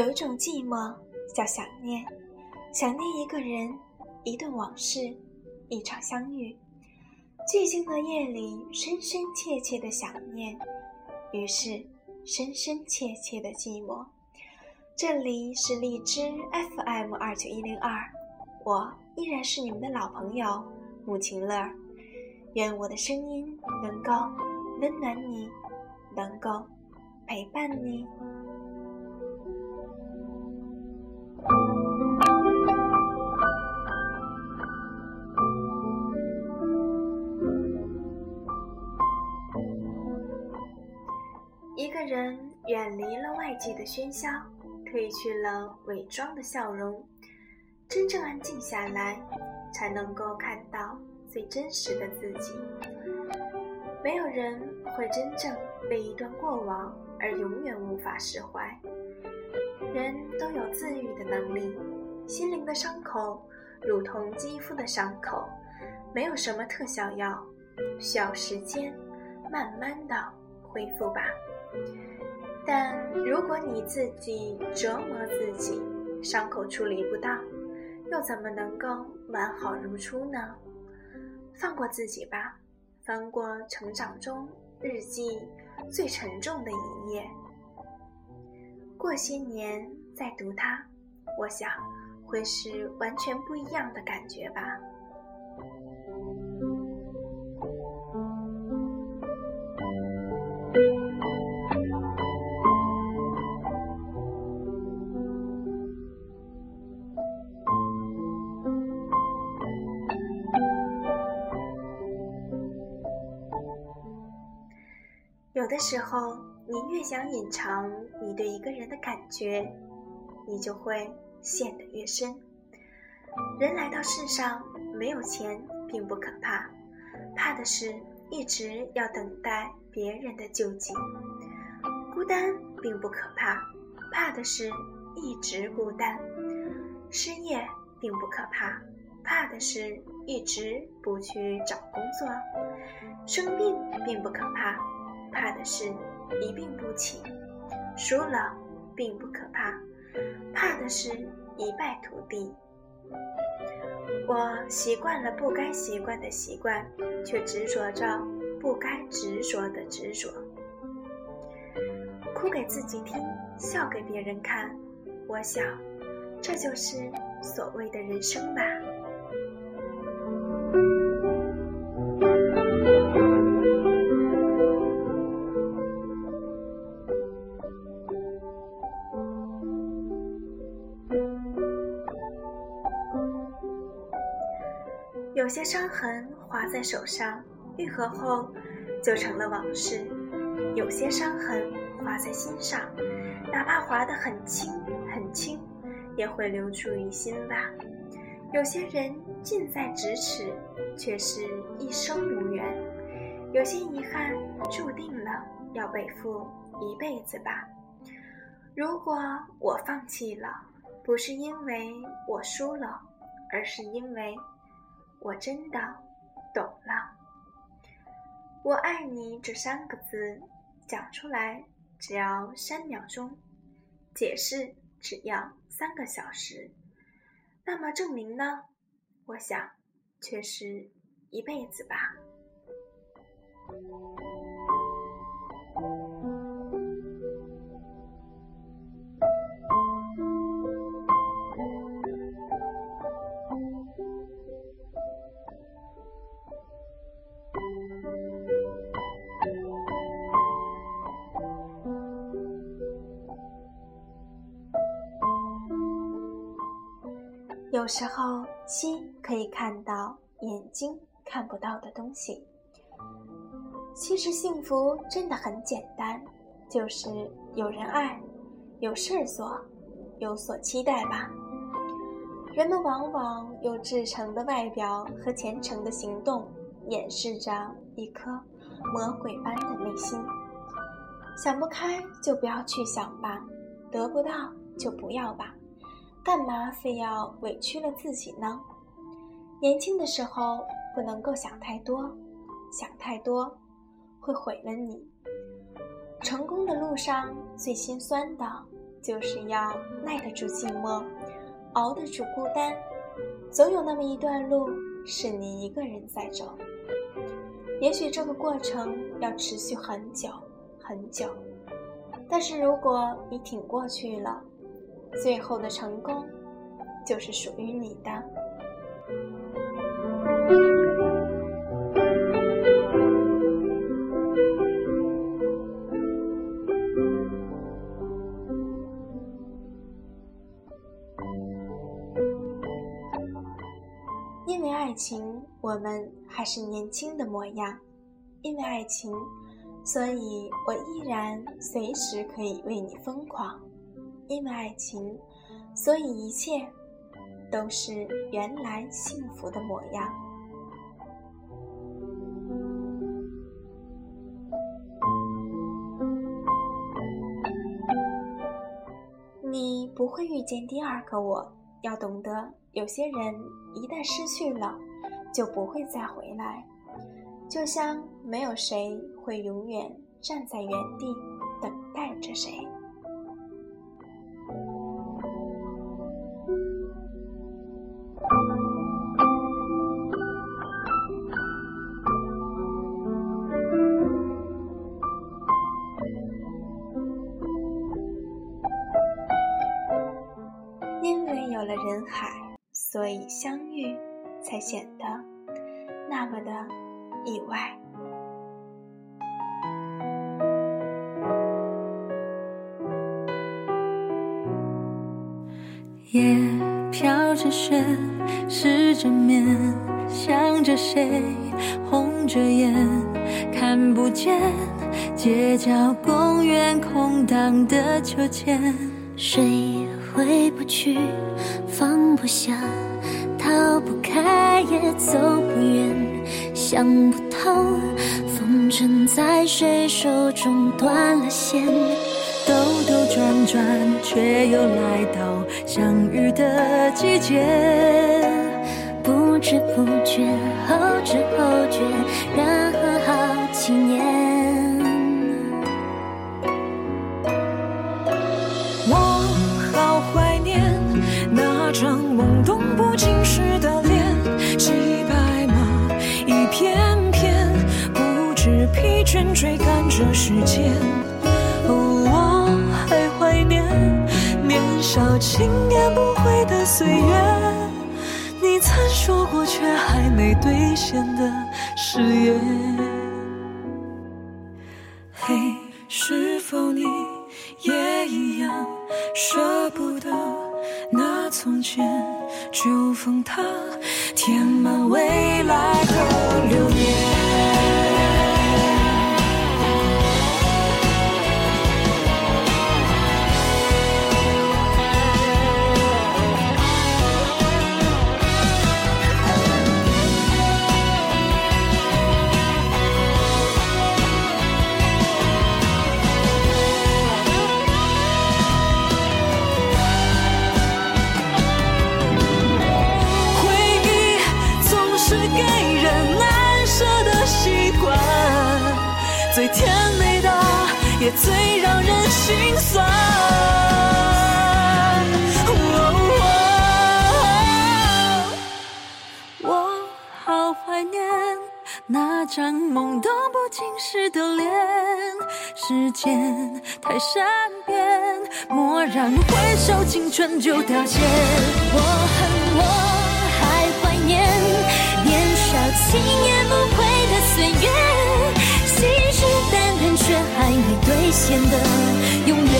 有一种寂寞叫想念，想念一个人，一段往事，一场相遇。寂静的夜里，深深切切的想念，于是深深切切的寂寞。这里是荔枝 FM 二九一零二，我依然是你们的老朋友穆晴乐。愿我的声音能够温暖你，能够陪伴你。远离了外界的喧嚣，褪去了伪装的笑容，真正安静下来，才能够看到最真实的自己。没有人会真正为一段过往而永远无法释怀。人都有自愈的能力，心灵的伤口如同肌肤的伤口，没有什么特效药，需要时间慢慢的恢复吧。但如果你自己折磨自己，伤口处理不当，又怎么能够完好如初呢？放过自己吧，翻过成长中日记最沉重的一页。过些年再读它，我想会是完全不一样的感觉吧。的时候，你越想隐藏你对一个人的感觉，你就会陷得越深。人来到世上，没有钱并不可怕，怕的是一直要等待别人的救济；孤单并不可怕，怕的是一直孤单；失业并不可怕，怕的是一直不去找工作；生病并不可怕。怕的是一病不起，输了并不可怕，怕的是一败涂地。我习惯了不该习惯的习惯，却执着着不该执着的执着。哭给自己听，笑给别人看，我想，这就是所谓的人生吧。有些伤痕划在手上，愈合后就成了往事；有些伤痕划在心上，哪怕划得很轻很轻，也会留住于心吧。有些人近在咫尺，却是一生无缘；有些遗憾注定了要背负一辈子吧。如果我放弃了，不是因为我输了，而是因为……我真的懂了，我爱你这三个字讲出来只要三秒钟，解释只要三个小时，那么证明呢？我想却是一辈子吧。有时候，心可以看到眼睛看不到的东西。其实，幸福真的很简单，就是有人爱，有事儿做，有所期待吧。人们往往用至诚的外表和虔诚的行动，掩饰着一颗魔鬼般的内心。想不开就不要去想吧，得不到就不要吧。干嘛非要委屈了自己呢？年轻的时候不能够想太多，想太多会毁了你。成功的路上最心酸的就是要耐得住寂寞，熬得住孤单。总有那么一段路是你一个人在走，也许这个过程要持续很久很久，但是如果你挺过去了，最后的成功就是属于你的。因为爱情，我们还是年轻的模样；因为爱情，所以我依然随时可以为你疯狂；因为爱情，所以一切都是原来幸福的模样。你不会遇见第二个我，要懂得。有些人一旦失去了，就不会再回来，就像没有谁会永远站在原地等待着谁。以相遇才显得那么的意外。夜飘着雪，失着眠，想着谁，红着眼，看不见街角公园空荡的秋千，谁回不去？放不下，逃不开，也走不远，想不透，风筝在谁手中断了线？兜兜转转，却又来到相遇的季节，不知不觉，后知后觉，然后好几年。追赶着时间，哦我还怀念年少轻言不悔的岁月，你曾说过却还没兑现的誓言。嘿，是否你也一样舍不得那从前？就封它，填满未来的张懵懂不经事的脸，时间太善变，蓦然回首，青春就凋谢。我恨我还怀念年少轻言不悔的岁月。信誓旦旦却还没兑现的永远。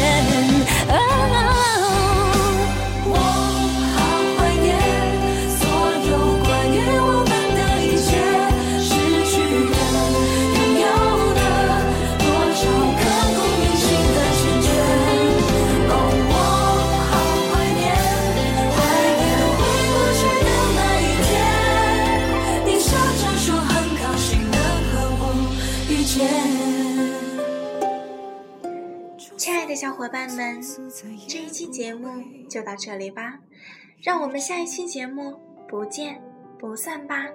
伙伴们，这一期节目就到这里吧，让我们下一期节目不见不散吧。